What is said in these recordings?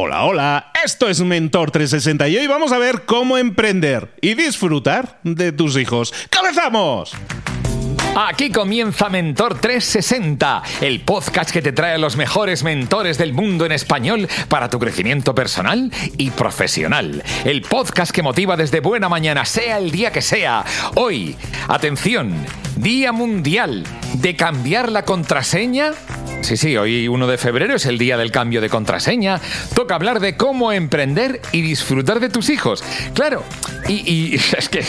Hola, hola, esto es Mentor 360 y hoy vamos a ver cómo emprender y disfrutar de tus hijos. ¡Comenzamos! Aquí comienza Mentor 360, el podcast que te trae los mejores mentores del mundo en español para tu crecimiento personal y profesional. El podcast que motiva desde buena mañana, sea el día que sea. Hoy, atención, Día Mundial de cambiar la contraseña Sí, sí, hoy 1 de febrero es el día del cambio de contraseña. Toca hablar de cómo emprender y disfrutar de tus hijos. Claro, y, es que,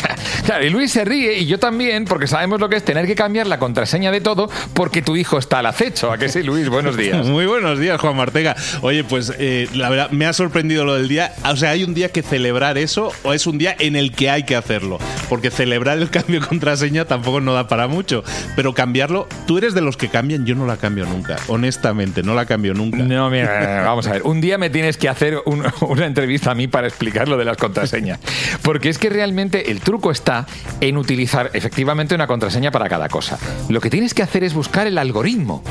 Luis se ríe y yo también, porque sabemos lo que es tener que cambiar la contraseña de todo porque tu hijo está al acecho. ¿A qué sí, Luis? Buenos días. Muy buenos días, Juan Martega. Oye, pues eh, la verdad, me ha sorprendido lo del día. O sea, ¿hay un día que celebrar eso o es un día en el que hay que hacerlo? Porque celebrar el cambio de contraseña tampoco no da para mucho. Pero cambiarlo, tú eres de los que cambian, yo no la cambio nunca honestamente, no la cambio nunca. No, mira, vamos a ver. Un día me tienes que hacer una entrevista a mí para explicar lo de las contraseñas. Porque es que realmente el truco está en utilizar efectivamente una contraseña para cada cosa. Lo que tienes que hacer es buscar el algoritmo.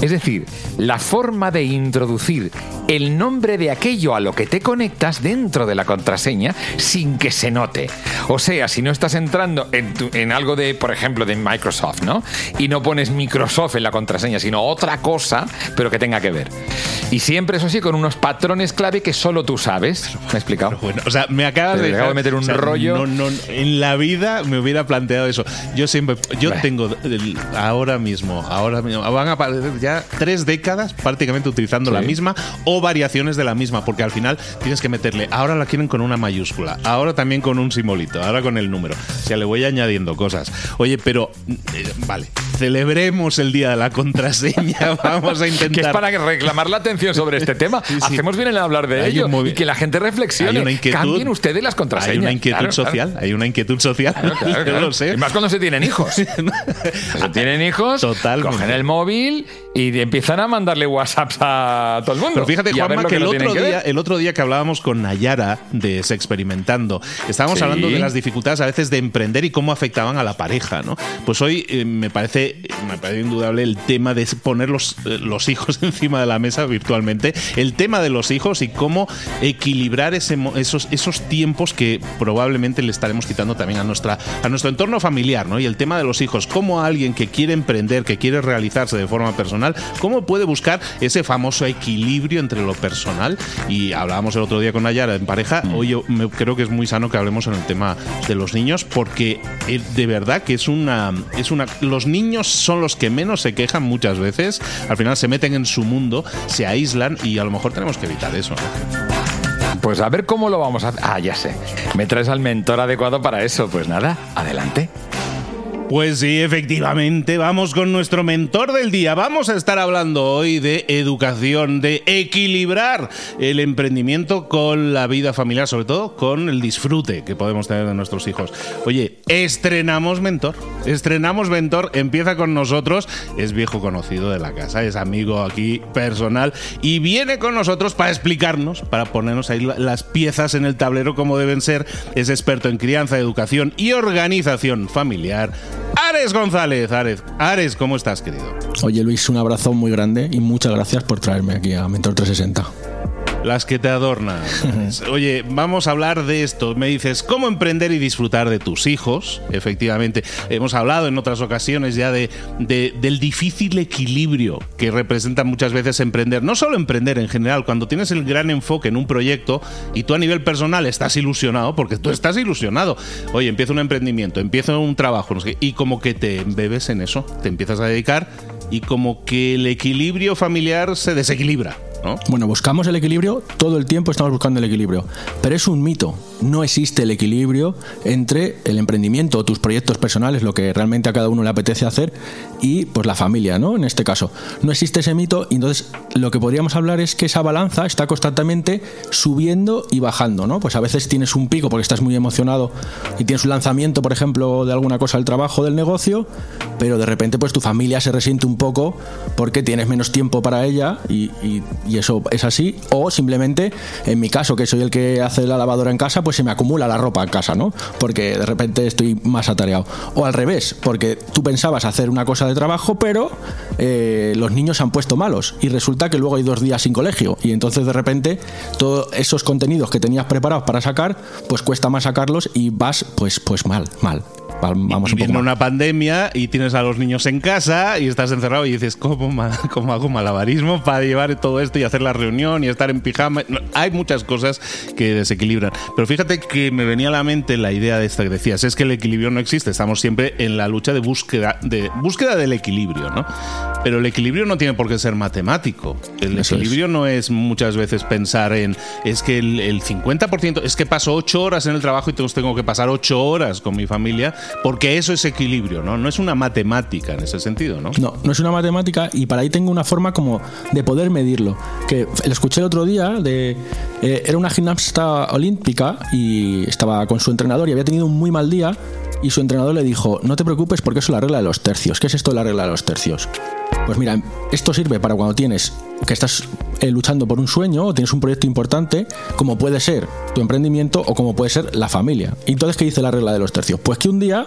Es decir, la forma de introducir el nombre de aquello a lo que te conectas dentro de la contraseña sin que se note. O sea, si no estás entrando en, algo de, por ejemplo, de Microsoft, ¿no? Y no pones Microsoft en la contraseña, sino otra cosa, pero que tenga que ver. Y siempre, eso sí, con unos patrones clave que solo tú sabes. ¿Me he explicado? Bueno, o sea, me acabas de, meter un rollo. No, no, en la vida me hubiera planteado eso. Yo siempre, yo tengo ahora mismo, ahora mismo, van a aparecer ya tres décadas prácticamente utilizando la misma o variaciones de la misma, porque al final tienes que meterle, ahora la quieren con una mayúscula, ahora también con un simbolito, ahora con el número. O sea, le voy añadiendo cosas. Oye, pero, eh, vale, celebremos el día de la contraseña, vamos a intentar... que es para reclamar la atención sobre este tema. Hacemos bien en hablar de ello y que la gente reflexione. Hay Cambien ustedes las contraseñas. Hay una inquietud social, hay una inquietud social. Claro, lo sé. Y más cuando se tienen hijos. se tienen hijos, Total. cogen el móvil y empiezan a mandarle WhatsApps a todo el mundo. Pero fíjate, Juanma, que, el, otro día, el otro día que hablábamos con Nayara de Experimentando, estábamos hablando de las dificultades a veces de emprender y cómo afectaban a la pareja, ¿no? Pues hoy eh, me parece me parece indudable el tema de poner los, eh, los hijos encima de la mesa virtualmente, el tema de los hijos y cómo equilibrar ese, esos, esos tiempos que probablemente le estaremos quitando también a, nuestra, a nuestro entorno familiar, ¿no? Y el tema de los hijos, cómo alguien que quiere emprender, que quiere realizarse de forma personal, cómo puede buscar ese famoso equilibrio entre lo personal y hablábamos el otro día con Nayara en pareja, mm. hoy yo creo que es muy sano que hablemos en el tema de los niños porque eh, de verdad que es una es una los niños son los que menos se quejan muchas veces, al final se meten en su mundo, se aíslan y a lo mejor tenemos que evitar eso. Pues a ver cómo lo vamos a hacer. Ah, ya sé. Me traes al mentor adecuado para eso. Pues nada, adelante. Pues sí, efectivamente, vamos con nuestro mentor del día. Vamos a estar hablando hoy de educación, de equilibrar el emprendimiento con la vida familiar, sobre todo con el disfrute que podemos tener de nuestros hijos. Oye, estrenamos mentor, estrenamos mentor, empieza con nosotros, es viejo conocido de la casa, es amigo aquí personal y viene con nosotros para explicarnos, para ponernos ahí las piezas en el tablero como deben ser. Es experto en crianza, educación y organización familiar Ares González. Ares, Ares, ¿cómo estás, querido? Oye, Luis, un abrazo muy grande y muchas gracias por traerme aquí a Mentor 360 las que te adornan. Oye, vamos a hablar de esto. Me dices, ¿cómo emprender y disfrutar de tus hijos? Efectivamente, hemos hablado en otras ocasiones ya de, del difícil equilibrio que representa muchas veces emprender. No solo emprender en general, cuando tienes el gran enfoque en un proyecto y tú a nivel personal estás ilusionado, porque tú estás ilusionado. Oye, empiezo un emprendimiento, empiezo un trabajo, y como que te embebes en eso, te empiezas a dedicar y como que el equilibrio familiar se desequilibra. Bueno, buscamos el equilibrio, todo el tiempo estamos buscando el equilibrio, pero es un mito. No existe el equilibrio entre el emprendimiento o tus proyectos personales, lo que realmente a cada uno le apetece hacer, y pues la familia, ¿no? En este caso, no existe ese mito y entonces lo que podríamos hablar es que esa balanza está constantemente subiendo y bajando, ¿no? Pues a veces tienes un pico porque estás muy emocionado y tienes un lanzamiento, por ejemplo, de alguna cosa del trabajo, del negocio, pero de repente pues tu familia se resiente un poco porque tienes menos tiempo para ella y, y eso es así, o simplemente, en mi caso, que soy el que hace la lavadora en casa, pues se me acumula la ropa en casa, ¿no? Porque de repente estoy más atareado. O al revés, porque tú pensabas hacer una cosa de trabajo, pero eh, los niños se han puesto malos y resulta que luego hay dos días sin colegio y entonces de repente todos esos contenidos que tenías preparados para sacar, pues cuesta más sacarlos y vas pues, pues mal, mal. Vamos viene una pandemia y tienes a los niños en casa y estás encerrado y dices, ¿cómo, cómo hago malabarismo para llevar todo esto y hacer la reunión y estar en pijama? hay muchas cosas que desequilibran. Pero fíjate que me venía a la mente la idea de esta que decías, es que el equilibrio no existe, estamos siempre en la lucha de búsqueda, de búsqueda del equilibrio, ¿no? Pero el equilibrio no tiene por qué ser matemático. El equilibrio no es muchas veces pensar en, es que el, el 50%, es que paso 8 horas en el trabajo y tengo que pasar 8 horas con mi familia porque eso es equilibrio, ¿no? No es una matemática en ese sentido, ¿no? No, no es una matemática y para ahí tengo una forma como de poder medirlo. Que lo escuché el otro día, de, eh, era una gimnasta olímpica y estaba con su entrenador y había tenido un muy mal día y su entrenador le dijo, no te preocupes porque eso es la regla de los tercios. ¿Qué es esto de la regla de los tercios? Pues mira, esto sirve para cuando tienes que estás eh, luchando por un sueño o tienes un proyecto importante, como puede ser tu emprendimiento o como puede ser la familia. Y entonces, ¿qué dice la regla de los tercios? Pues que un día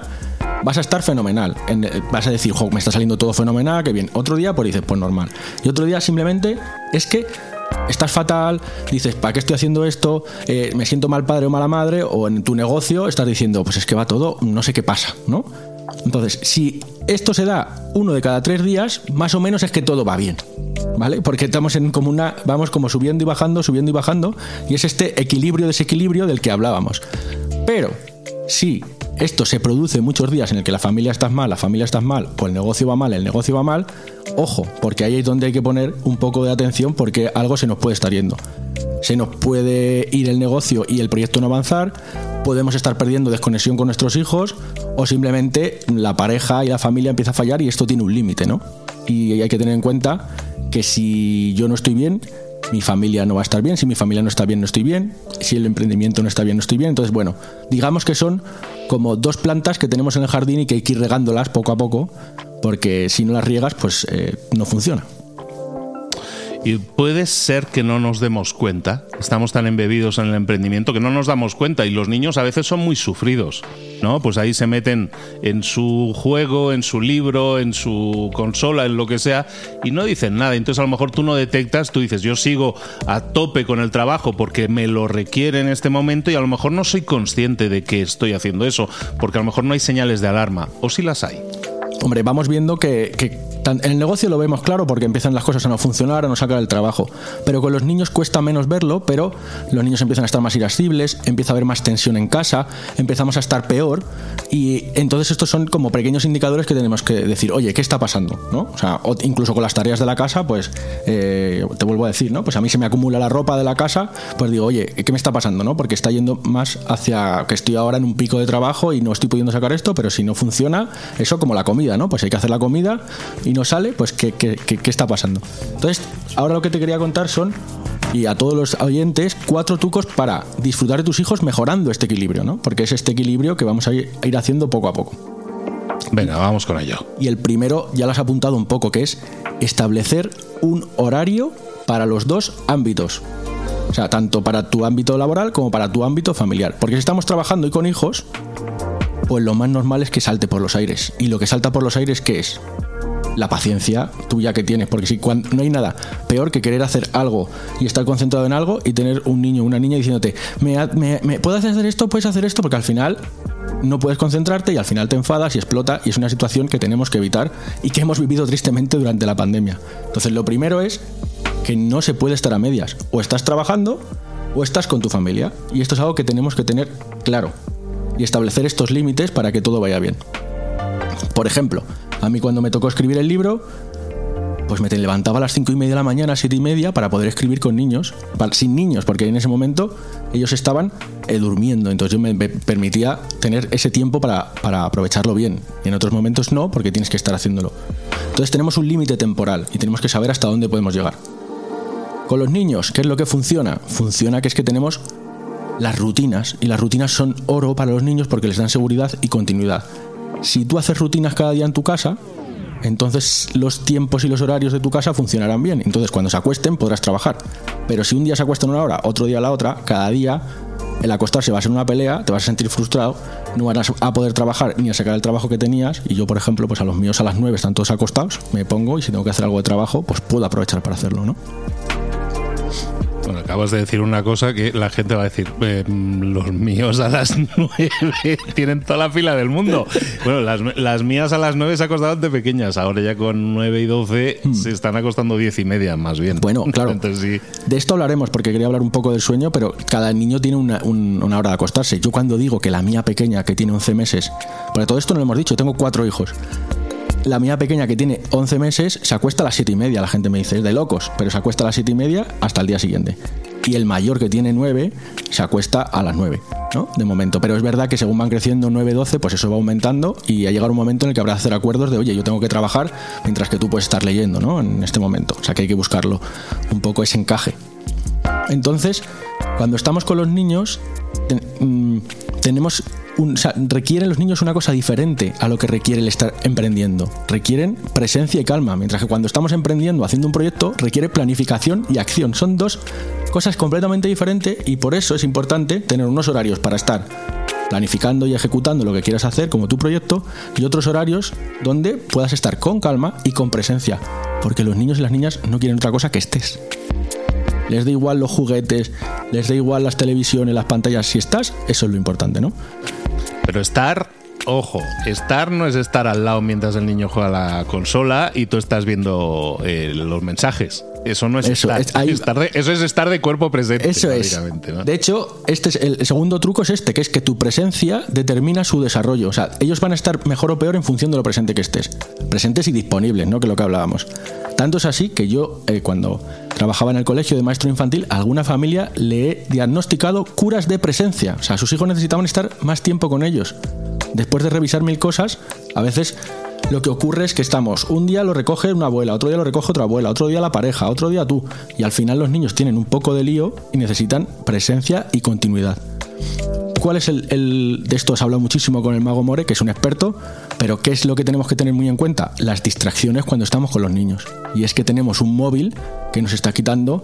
vas a estar fenomenal. Eh, vas a decir, me está saliendo todo fenomenal, que bien. Otro día, pues dices, pues normal. Y otro día simplemente es que estás fatal, dices, ¿para qué estoy haciendo esto? Eh, me siento mal padre o mala madre, o en tu negocio estás diciendo, pues es que va todo, no sé qué pasa, ¿no? Entonces, si esto se da uno de cada tres días, más o menos es que todo va bien. ¿Vale? Porque estamos en como una. Vamos como subiendo y bajando, subiendo y bajando. Y es este equilibrio, desequilibrio del que hablábamos. Pero, si esto se produce muchos días en el que la familia está mal, la familia está mal, o el negocio va mal, el negocio va mal, ojo, porque ahí es donde hay que poner un poco de atención porque algo se nos puede estar yendo. Se nos puede ir el negocio y el proyecto no avanzar, podemos estar perdiendo desconexión con nuestros hijos o simplemente la pareja y la familia empieza a fallar y esto tiene un límite, ¿no? Y hay que tener en cuenta que si yo no estoy bien, mi familia no va a estar bien, si mi familia no está bien, no estoy bien, si el emprendimiento no está bien, no estoy bien. Entonces, bueno, digamos que son como dos plantas que tenemos en el jardín y que hay que ir regándolas poco a poco, porque si no las riegas, pues eh, no funciona. Y puede ser que no nos demos cuenta, estamos tan embebidos en el emprendimiento que no nos damos cuenta y los niños a veces son muy sufridos, ¿no? Pues ahí se meten en su juego, en su libro, en su consola, en lo que sea y no dicen nada. Entonces a lo mejor tú no detectas, tú dices, yo sigo a tope con el trabajo porque me lo requiere en este momento y a lo mejor no soy consciente de que estoy haciendo eso, porque a lo mejor no hay señales de alarma, o si las hay. Hombre, vamos viendo que, el negocio lo vemos claro porque empiezan las cosas a no funcionar, a no sacar el trabajo. Pero con los niños cuesta menos verlo, pero los niños empiezan a estar más irascibles, empieza a haber más tensión en casa, empezamos a estar peor y entonces estos son como pequeños indicadores que tenemos que decir, oye, ¿qué está pasando? ¿No? O sea, incluso con las tareas de la casa, pues eh, te vuelvo a decir, ¿no? Pues a mí se me acumula la ropa de la casa, pues digo, oye, ¿qué me está pasando? ¿No? Porque está yendo más hacia que estoy ahora en un pico de trabajo y no estoy pudiendo sacar esto, pero si no funciona, eso como la comida, ¿no? Pues hay que hacer la comida no sale, pues ¿qué, qué, qué, está pasando? Entonces, ahora lo que te quería contar son, y a todos los oyentes, cuatro trucos para disfrutar de tus hijos mejorando este equilibrio, ¿no? Porque es este equilibrio que vamos a ir, haciendo poco a poco. Venga, vamos con ello. Y el primero ya lo has apuntado un poco, que es establecer un horario para los dos ámbitos. O sea, tanto para tu ámbito laboral como para tu ámbito familiar. Porque si estamos trabajando y con hijos, pues lo más normal es que salte por los aires. Y lo que salta por los aires, ¿qué es? La paciencia tuya que tienes, porque si no hay nada peor que querer hacer algo y estar concentrado en algo y tener un niño o una niña diciéndote, ¿Me, me, puedes hacer esto? ¿Puedes hacer esto? Porque al final no puedes concentrarte y al final te enfadas y explota y es una situación que tenemos que evitar y que hemos vivido tristemente durante la pandemia. Entonces lo primero es que no se puede estar a medias. O estás trabajando o estás con tu familia. Y esto es algo que tenemos que tener claro y establecer estos límites para que todo vaya bien. Por ejemplo, a mí cuando me tocó escribir el libro, pues me levantaba a las cinco y media de la mañana, siete y media, para poder escribir con niños, sin niños, porque en ese momento ellos estaban eh, durmiendo, entonces yo me, permitía tener ese tiempo para, para, aprovecharlo bien. Y en otros momentos no, porque tienes que estar haciéndolo. Entonces tenemos un límite temporal y tenemos que saber hasta dónde podemos llegar. Con los niños, ¿qué es lo que funciona? Funciona que es que tenemos las rutinas, y las rutinas son oro para los niños porque les dan seguridad y continuidad. Si tú haces rutinas cada día en tu casa, entonces los tiempos y los horarios de tu casa funcionarán bien. Entonces cuando se acuesten podrás trabajar. Pero si un día se acuestan una hora, otro día la otra, cada día el acostarse va a ser una pelea, te vas a sentir frustrado, no vas a poder trabajar ni a sacar el trabajo que tenías. Y yo, por ejemplo, pues a los míos a las 9 están todos acostados, me pongo y si tengo que hacer algo de trabajo, pues puedo aprovechar para hacerlo, ¿no? Bueno, acabas de decir una cosa que la gente va a decir, em, los míos a las nueve tienen toda la fila del mundo. Bueno, las, mías a las nueve se acostaban de pequeñas, ahora ya con nueve y doce hmm. se están acostando diez y media más bien. Bueno, claro. De esto hablaremos porque quería hablar un poco del sueño, pero cada niño tiene una, una hora de acostarse. Yo cuando digo que la mía pequeña, que tiene 11 meses, porque todo esto no lo hemos dicho, tengo cuatro hijos, la mía pequeña que tiene 11 meses se acuesta a las 7 y media. La gente me dice, es de locos, pero se acuesta a las 7 y media hasta el día siguiente. Y el mayor que tiene 9 se acuesta a las 9, ¿no? De momento. Pero es verdad que según van creciendo 9, 12, pues eso va aumentando y ha llegado un momento en el que habrá que hacer acuerdos de, oye, yo tengo que trabajar mientras que tú puedes estar leyendo, ¿no? En este momento. O sea que hay que buscarlo un poco ese encaje. Entonces, cuando estamos con los niños, mm, tenemos requieren los niños una cosa diferente a lo que requiere el estar emprendiendo. Requieren presencia y calma, mientras que cuando estamos emprendiendo, haciendo un proyecto, requiere planificación y acción. Son dos cosas completamente diferentes y por eso es importante tener unos horarios para estar planificando y ejecutando lo que quieras hacer como tu proyecto y otros horarios donde puedas estar con calma y con presencia, porque los niños y las niñas no quieren otra cosa que estés. Les da igual los juguetes, les da igual las televisiones, las pantallas. Si estás, eso es lo importante, ¿no? Pero estar, ojo, estar no es estar al lado mientras el niño juega la consola y tú estás viendo eh, los mensajes. Eso no es estar. de, eso es estar de cuerpo presente. Eso es. De hecho, este es el segundo truco es este, que es que tu presencia determina su desarrollo. O sea, ellos van a estar mejor o peor en función de lo presente que estés. Presentes y disponibles, ¿no? Que lo que hablábamos. Tanto es así que yo, eh, cuando trabajaba en el colegio de maestro infantil, a alguna familia le he diagnosticado curas de presencia. O sea, sus hijos necesitaban estar más tiempo con ellos. Después de revisar mil cosas, a veces lo que ocurre es que estamos, un día lo recoge una abuela, otro día lo recoge otra abuela, otro día la pareja, otro día tú. Y al final los niños tienen un poco de lío y necesitan presencia y continuidad. ¿Cuál es el, de esto? Os habla muchísimo con el mago More, que es un experto, pero ¿qué es lo que tenemos que tener muy en cuenta? Las distracciones cuando estamos con los niños. Y es que tenemos un móvil que nos está quitando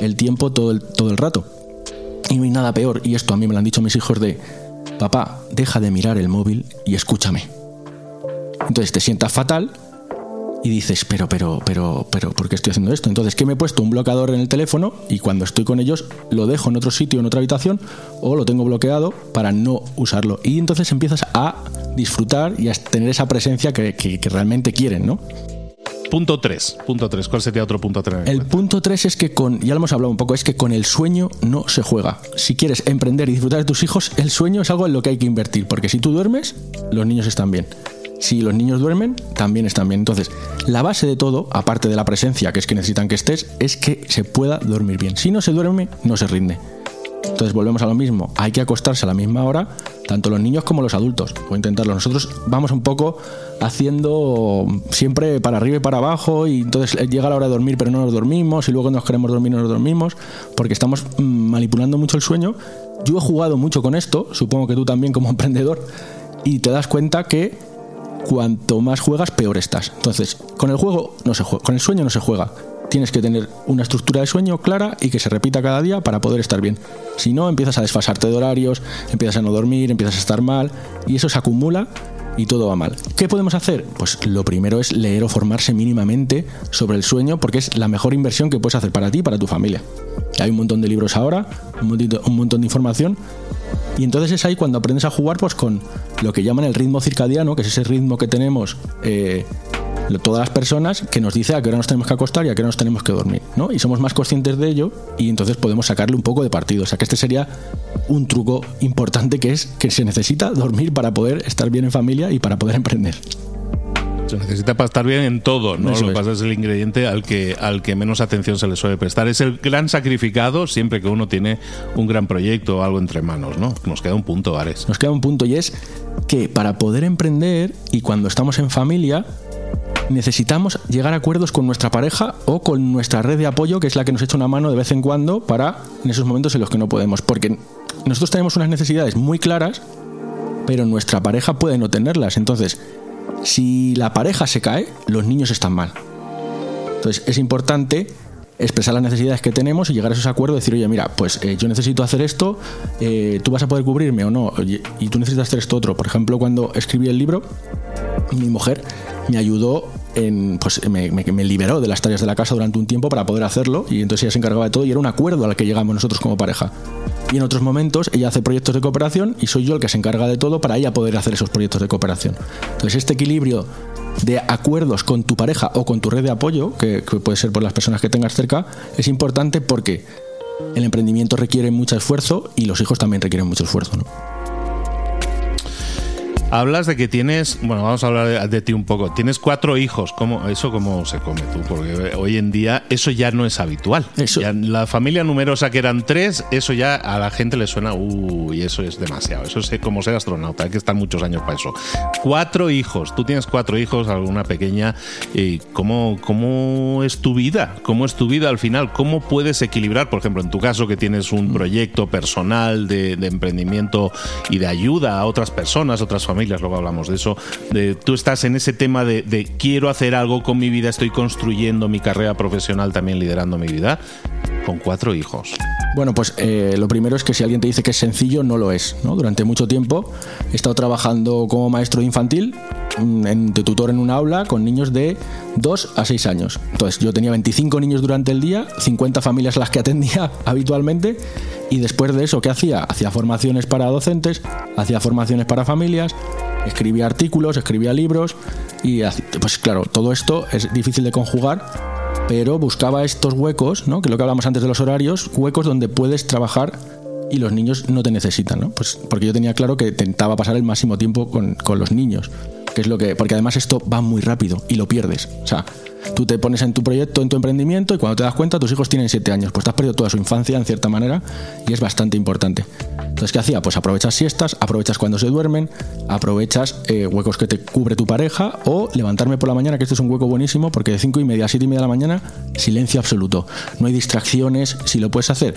el tiempo todo el, todo el rato. Y no hay nada peor, y esto a mí me lo han dicho mis hijos de, papá, deja de mirar el móvil y escúchame. Entonces te sientas fatal y dices, pero, pero, pero, pero, ¿por qué estoy haciendo esto? Entonces, ¿qué me he puesto? Un bloqueador en el teléfono y cuando estoy con ellos lo dejo en otro sitio, en otra habitación, o lo tengo bloqueado para no usarlo. Y entonces empiezas a disfrutar y a tener esa presencia que, realmente quieren, ¿no? Punto 3. Punto 3. ¿Cuál sería otro punto 3? El punto 3 es que con, ya lo hemos hablado un poco, es que con el sueño no se juega. Si quieres emprender y disfrutar de tus hijos, el sueño es algo en lo que hay que invertir, porque si tú duermes, los niños están bien. Si los niños duermen, también están bien. Entonces, la base de todo, aparte de la presencia, que es que necesitan que estés, es que se pueda dormir bien. Si no se duerme, no se rinde. Entonces volvemos a lo mismo, hay que acostarse a la misma hora, tanto los niños como los adultos, o intentarlo. Nosotros vamos un poco haciendo siempre para arriba y para abajo, y entonces llega la hora de dormir, pero no nos dormimos, y luego nos queremos dormir, no nos dormimos, porque estamos mm, manipulando mucho el sueño. Yo he jugado mucho con esto, supongo que tú también como emprendedor, y te das cuenta que cuanto más juegas, peor estás. Entonces, con el juego no se juega, con el sueño no se juega. Tienes que tener una estructura de sueño clara y que se repita cada día para poder estar bien. Si no, empiezas a desfasarte de horarios, empiezas a no dormir, empiezas a estar mal y eso se acumula y todo va mal. ¿Qué podemos hacer? Pues lo primero es leer o formarse mínimamente sobre el sueño porque es la mejor inversión que puedes hacer para ti y para tu familia. Hay un montón de libros ahora, un montón, de información y entonces es ahí cuando aprendes a jugar pues con lo que llaman el ritmo circadiano, que es ese ritmo que tenemos eh, todas las personas que nos dice a qué hora nos tenemos que acostar y a qué hora nos tenemos que dormir, ¿no? Y somos más conscientes de ello y entonces podemos sacarle un poco de partido. O sea que este sería un truco importante que es que se necesita dormir para poder estar bien en familia y para poder emprender. Se necesita para estar bien en todo, ¿no? Lo que pasa es el ingrediente al que, al que menos atención se le suele prestar. Es el gran sacrificado siempre que uno tiene un gran proyecto o algo entre manos, ¿no? Nos queda un punto, Ares. Nos queda un punto y es que para poder emprender y cuando estamos en familia, necesitamos llegar a acuerdos con nuestra pareja o con nuestra red de apoyo, que es la que nos echa una mano de vez en cuando para en esos momentos en los que no podemos. Porque nosotros tenemos unas necesidades muy claras, pero nuestra pareja puede no tenerlas. Entonces, si la pareja se cae, los niños están mal. Entonces, es importante expresar las necesidades que tenemos y llegar a esos acuerdos, decir, oye, mira, pues eh, yo necesito hacer esto, eh, tú vas a poder cubrirme o no, y tú necesitas hacer esto otro. Por ejemplo, cuando escribí el libro, mi mujer me ayudó en, pues me, me, liberó de las tareas de la casa durante un tiempo para poder hacerlo y entonces ella se encargaba de todo y era un acuerdo al que llegamos nosotros como pareja. Y en otros momentos ella hace proyectos de cooperación y soy yo el que se encarga de todo para ella poder hacer esos proyectos de cooperación. Entonces este equilibrio de acuerdos con tu pareja o con tu red de apoyo, que, puede ser por las personas que tengas cerca, es importante porque el emprendimiento requiere mucho esfuerzo y los hijos también requieren mucho esfuerzo. Hablas de que tienes, bueno, vamos a hablar de, ti un poco. Tienes cuatro hijos. ¿Cómo, ¿Eso cómo se come tú? Porque hoy en día eso ya no es habitual. la familia numerosa que eran tres, eso ya a la gente le suena, uy, eso es demasiado. Eso es como ser astronauta, hay que estar muchos años para eso. Cuatro hijos. Tú tienes cuatro hijos, alguna pequeña. ¿Y cómo, ¿Cómo es tu vida? ¿Cómo es tu vida al final? ¿Cómo puedes equilibrar, por ejemplo, en tu caso que tienes un proyecto personal de, de emprendimiento y de ayuda a otras personas, otras familias? Familias, luego hablamos de eso. De, tú estás en ese tema de, de, quiero hacer algo con mi vida, estoy construyendo mi carrera profesional, también liderando mi vida, con cuatro hijos. Bueno, pues eh, lo primero es que si alguien te dice que es sencillo, no lo es. ¿no? Durante mucho tiempo he estado trabajando como maestro infantil, mm, en, de tutor en un aula, con niños de 2 a 6 años. Entonces yo tenía 25 niños durante el día, 50 familias las que atendía habitualmente, y después de eso, ¿qué hacía? Hacía formaciones para docentes, hacía formaciones para familias, escribía artículos, escribía libros, y pues claro, todo esto es difícil de conjugar pero buscaba estos huecos, ¿no? que es lo que hablamos antes de los horarios, huecos donde puedes trabajar y los niños no te necesitan, ¿no? Pues porque yo tenía claro que intentaba pasar el máximo tiempo con, con los niños, que es lo que, porque además esto va muy rápido y lo pierdes, o sea, Tú te pones en tu proyecto, en tu emprendimiento y cuando te das cuenta tus hijos tienen 7 años, pues te has perdido toda su infancia en cierta manera y es bastante importante. Entonces, ¿qué hacía? Pues aprovechas siestas, aprovechas cuando se duermen, aprovechas eh, huecos que te cubre tu pareja o levantarme por la mañana, que este es un hueco buenísimo porque de 5 y media a 7 y media de la mañana, silencio absoluto. No hay distracciones, si lo puedes hacer.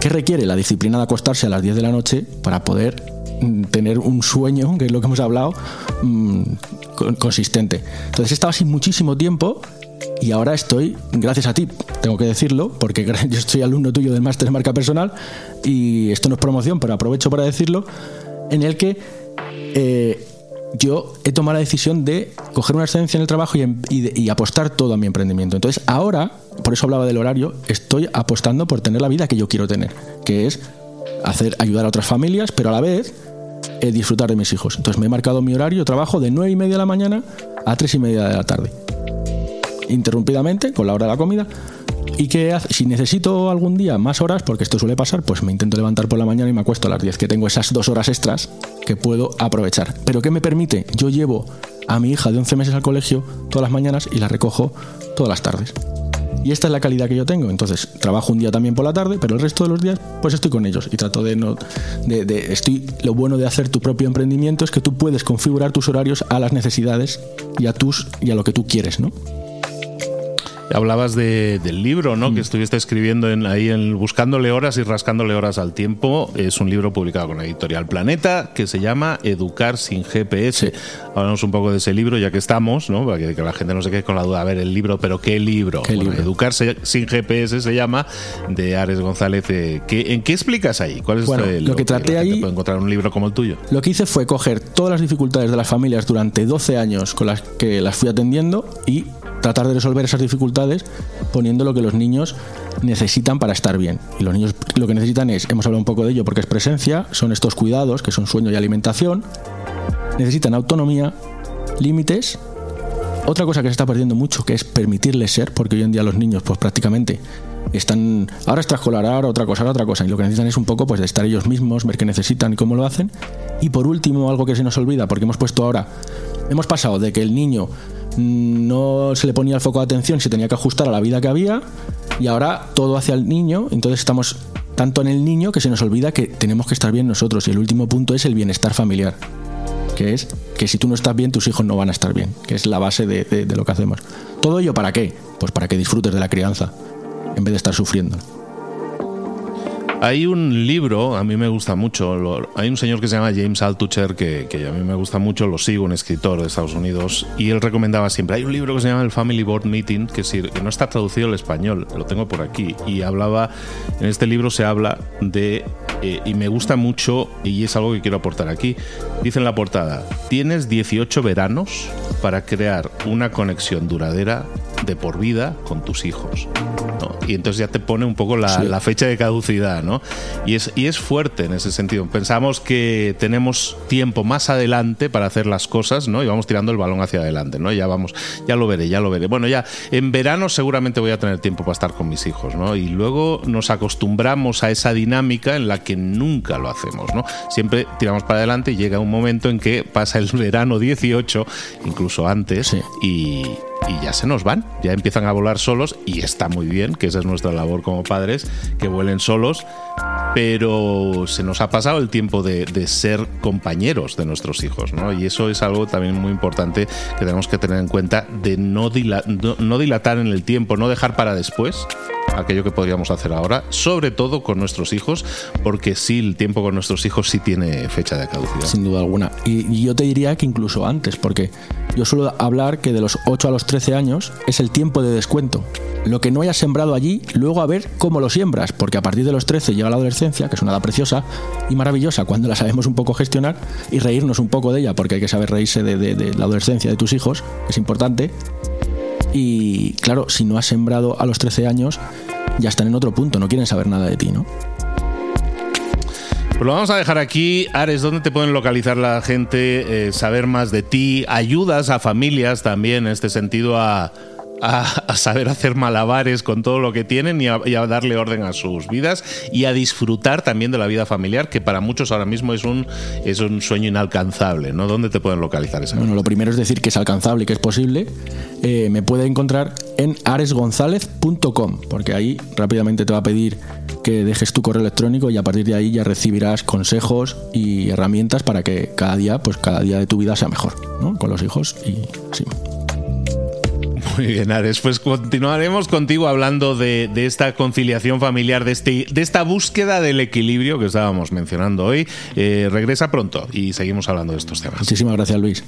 ¿Qué requiere? La disciplina de acostarse a las 10 de la noche para poder mm, tener un sueño, que es lo que hemos hablado, mm, consistente. Entonces estado así muchísimo tiempo y ahora estoy, gracias a ti, tengo que decirlo, porque yo soy alumno tuyo del máster de marca personal y esto no es promoción, pero aprovecho para decirlo, en el que eh, yo he tomado la decisión de coger una excelencia en el trabajo y, y, apostar todo a mi emprendimiento. Entonces ahora, por eso hablaba del horario, estoy apostando por tener la vida que yo quiero tener, que es hacer ayudar a otras familias, pero a la vez eh, disfrutar de mis hijos. Entonces me he marcado mi horario, trabajo de 9 y media de la mañana a 3 y media de la tarde interrumpidamente con la hora de la comida. Y que si necesito algún día más horas, porque esto suele pasar, pues me intento levantar por la mañana y me acuesto a las 10, que tengo esas dos horas extras que puedo aprovechar. Pero ¿qué me permite? Yo llevo a mi hija de 11 meses al colegio todas las mañanas y la recojo todas las tardes. Y esta es la calidad que yo tengo. Entonces, trabajo un día también por la tarde, pero el resto de los días, pues estoy con ellos. Y trato de no. De, estoy, lo bueno de hacer tu propio emprendimiento es que tú puedes configurar tus horarios a las necesidades y a tus y a lo que tú quieres, ¿no? Hablabas del libro, ¿no? Que mm. estuviste escribiendo en, ahí en Buscándole horas y rascándole horas al tiempo. Es un libro publicado con la editorial Planeta que se llama Educar sin GPS. Hablamos un poco de ese libro ya que estamos, ¿no? Para que, la gente no se quede con la duda. A ver, el libro, pero ¿qué libro? Educar sin GPS se llama de Ares González. Eh, ¿En qué explicas ahí? ¿Cuál es bueno, lo, que traté ahí? Puede encontrar un libro como el tuyo. Lo que hice fue coger todas las dificultades de las familias durante 12 años con las que las fui atendiendo y tratar de resolver esas dificultades poniendo lo que los niños necesitan para estar bien. Y los niños lo que necesitan es, hemos hablado un poco de ello porque es presencia, son estos cuidados que son sueño y alimentación, necesitan autonomía, límites. Otra cosa que se está perdiendo mucho que es permitirles ser, porque hoy en día los niños pues prácticamente están ahora extraescolar, ahora otra cosa, ahora otra cosa, y lo que necesitan es un poco pues de estar ellos mismos, ver qué necesitan y cómo lo hacen. Y por último, algo que se nos olvida, porque hemos puesto ahora, hemos pasado de que el niño no se le ponía el foco de atención, se tenía que ajustar a la vida que había y ahora todo hacia el niño, entonces estamos tanto en el niño que se nos olvida que tenemos que estar bien nosotros y el último punto es el bienestar familiar, que es que si tú no estás bien tus hijos no van a estar bien, que es la base de, de lo que hacemos. ¿Todo ello para qué? Pues para que disfrutes de la crianza en vez de estar sufriendo. Hay un libro, a mí me gusta mucho, hay un señor que se llama James Altucher, que, a mí me gusta mucho, lo sigo, un escritor de Estados Unidos, y él recomendaba siempre, hay un libro que se llama El Family Board Meeting, que, que no está traducido al español, lo tengo por aquí, y hablaba, en este libro se habla de, eh, y me gusta mucho, y es algo que quiero aportar aquí, dice en la portada, tienes 18 veranos para crear una conexión duradera de por vida con tus hijos. Y entonces ya te pone un poco la, fecha de caducidad, ¿no? Y es, y es fuerte en ese sentido. Pensamos que tenemos tiempo más adelante para hacer las cosas, ¿no? Y vamos tirando el balón hacia adelante, ¿no? Ya vamos, ya lo veré, ya lo veré. Bueno, ya en verano seguramente voy a tener tiempo para estar con mis hijos, ¿no? Y luego nos acostumbramos a esa dinámica en la que nunca lo hacemos, ¿no? Siempre tiramos para adelante y llega un momento en que pasa el verano 18, incluso antes, y y ya se nos van, ya empiezan a volar solos y está muy bien, que esa es nuestra labor como padres, que vuelen solos, pero se nos ha pasado el tiempo de, ser compañeros de nuestros hijos, ¿no? Y eso es algo también muy importante que tenemos que tener en cuenta de no, no dilatar en el tiempo, no dejar para después aquello que podríamos hacer ahora, sobre todo con nuestros hijos, porque sí, el tiempo con nuestros hijos sí tiene fecha de caducidad. Sin duda alguna. Y, yo te diría que incluso antes, porque yo suelo hablar que de los 8 a los 13 años es el tiempo de descuento. Lo que no hayas sembrado allí, luego a ver cómo lo siembras, porque a partir de los 13 llega la adolescencia, que es una edad preciosa y maravillosa cuando la sabemos un poco gestionar y reírnos un poco de ella, porque hay que saber reírse de, de la adolescencia de tus hijos, es importante. Y claro, si no has sembrado a los 13 años, ya están en otro punto, no quieren saber nada de ti, ¿no? Pues lo vamos a dejar aquí. Ares, ¿dónde te pueden localizar la gente? Eh, saber más de ti. Ayudas a familias también en este sentido a a, saber hacer malabares con todo lo que tienen y a, darle orden a sus vidas y a disfrutar también de la vida familiar, que para muchos ahora mismo es un, es un sueño inalcanzable. ¿no? ¿Dónde te pueden localizar esa Bueno, lo primero es decir que es alcanzable y que es posible. Eh, me puede encontrar en aresgonzalez.com, porque ahí rápidamente te va a pedir que dejes tu correo electrónico y a partir de ahí ya recibirás consejos y herramientas para que cada día, pues cada día de tu vida sea mejor, ¿no? Con los hijos y así. Muy bien, Ares. Pues continuaremos contigo hablando de, esta conciliación familiar, de, este, de esta búsqueda del equilibrio que estábamos mencionando hoy. Eh, regresa pronto y seguimos hablando de estos temas. Muchísimas gracias, Luis.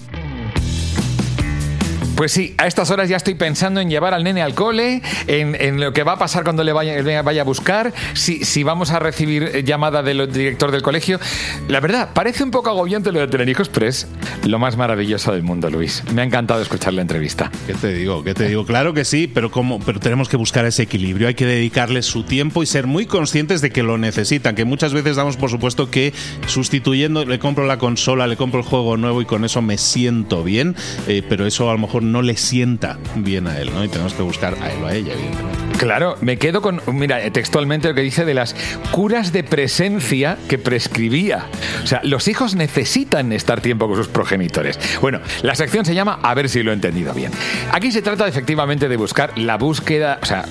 Pues sí, a estas horas ya estoy pensando en llevar al nene al cole, en, lo que va a pasar cuando le vaya, vaya a buscar, si, si, vamos a recibir llamada del director del colegio. La verdad, parece un poco agobiante lo de tener hijos, pero es lo más maravilloso del mundo, Luis. Me ha encantado escuchar la entrevista. ¿Qué te digo? ¿Qué te digo? Claro que sí, pero, como, pero tenemos que buscar ese equilibrio. Hay que dedicarles su tiempo y ser muy conscientes de que lo necesitan, que muchas veces damos por supuesto que sustituyendo, le compro la consola, le compro el juego nuevo y con eso me siento bien, eh, pero eso a lo mejor no le sienta bien a él, ¿no? Y tenemos que buscar a él o a ella, evidentemente. Claro, me quedo con, mira, textualmente lo que dice de las curas de presencia que prescribía. O sea, los hijos necesitan estar tiempo con sus progenitores. Bueno, la sección se llama A ver si lo he entendido bien. Aquí se trata efectivamente de buscar la búsqueda, o sea,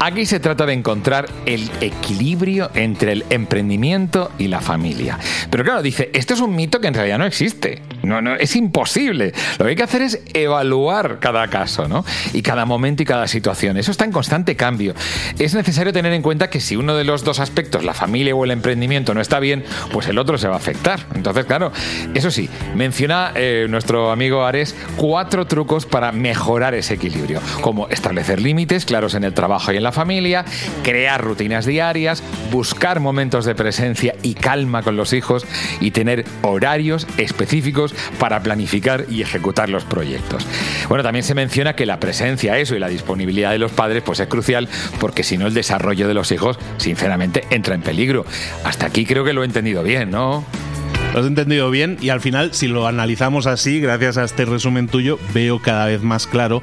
Aquí se trata de encontrar el equilibrio entre el emprendimiento y la familia. Pero claro, dice, esto es un mito que en realidad no existe. No, no, es imposible. Lo que hay que hacer es evaluar cada caso, ¿no? Y cada momento y cada situación. Eso está en constante cambio. Es necesario tener en cuenta que si uno de los dos aspectos, la familia o el emprendimiento, no está bien, pues el otro se va a afectar. Entonces, claro, eso sí, menciona eh, nuestro amigo Ares cuatro trucos para mejorar ese equilibrio, como establecer límites claros en el trabajo y en la familia, crear rutinas diarias, buscar momentos de presencia y calma con los hijos y tener horarios específicos para planificar y ejecutar los proyectos. Bueno, también se menciona que la presencia, eso y la disponibilidad de los padres pues es crucial porque si no el desarrollo de los hijos sinceramente entra en peligro. Hasta aquí creo que lo he entendido bien, ¿no? Lo has entendido bien y al final, si lo analizamos así, gracias a este resumen tuyo, veo cada vez más claro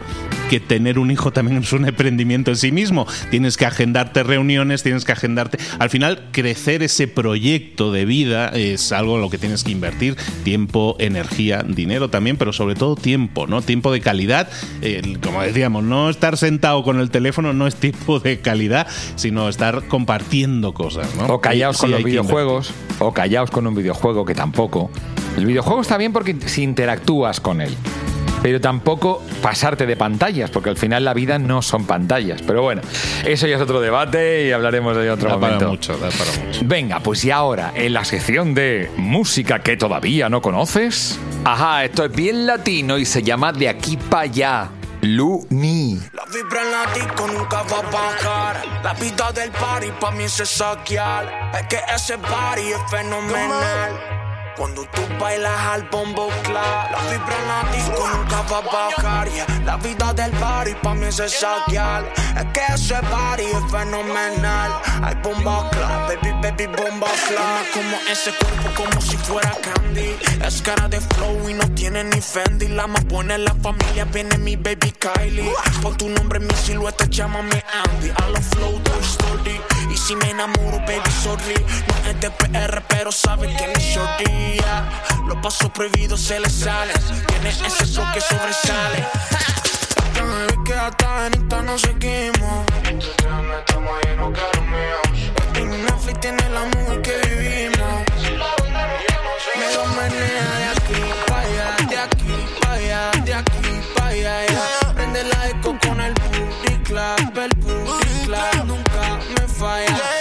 que tener un hijo también es un emprendimiento en sí mismo. Tienes que agendarte reuniones, tienes que agendarte. Al final, crecer ese proyecto de vida es algo en lo que tienes que invertir tiempo, energía, dinero también, pero sobre todo tiempo, ¿no? Tiempo de calidad. como decíamos, no estar sentado con el teléfono no es tiempo de calidad, sino estar compartiendo cosas, ¿no? O callaos con los videojuegos, o callaos con un videojuego que tampoco. El videojuego está bien porque si interactúas con él. pero tampoco pasarte de pantallas, porque al final la vida no son pantallas. Pero bueno, eso ya es otro debate y hablaremos de otro momento. mucho, da para mucho. Venga, pues y ahora, en la sección de música que todavía no conoces. Ajá, esto es bien latino y se llama De aquí para allá. Luni. La vibra en la disco nunca va a bajar. La vida del party pa' mí es saquear. Es que ese party es fenomenal. Cuando tú bailas al bombo clap, la vibra en la disco nunca va a bajar. La vida del party pa' mí es saquear. Es que ese party es fenomenal. Hay bomba clap, baby, baby, bomba clap. como ese cuerpo como si fuera candy. Es cara de flow y no tiene ni Fendi. La más buena en la familia viene mi baby Kylie. Pon tu nombre mi silueta, llámame Andy. A los flow, Toy Story. Y si me enamoro, baby, sorry. No es de PR, pero sabe que es shorty. Los pasos prohibidos se le salen. Tiene ese flow que sobresale. Baby, que hasta en esta no seguimos. Estamos ahí, no quiero míos. En Netflix tiene la mujer que vivimos. Me lo menea de aquí para allá, de aquí para allá, de aquí para allá. Prende la eco con el booty clap, el booty clap nunca me falla.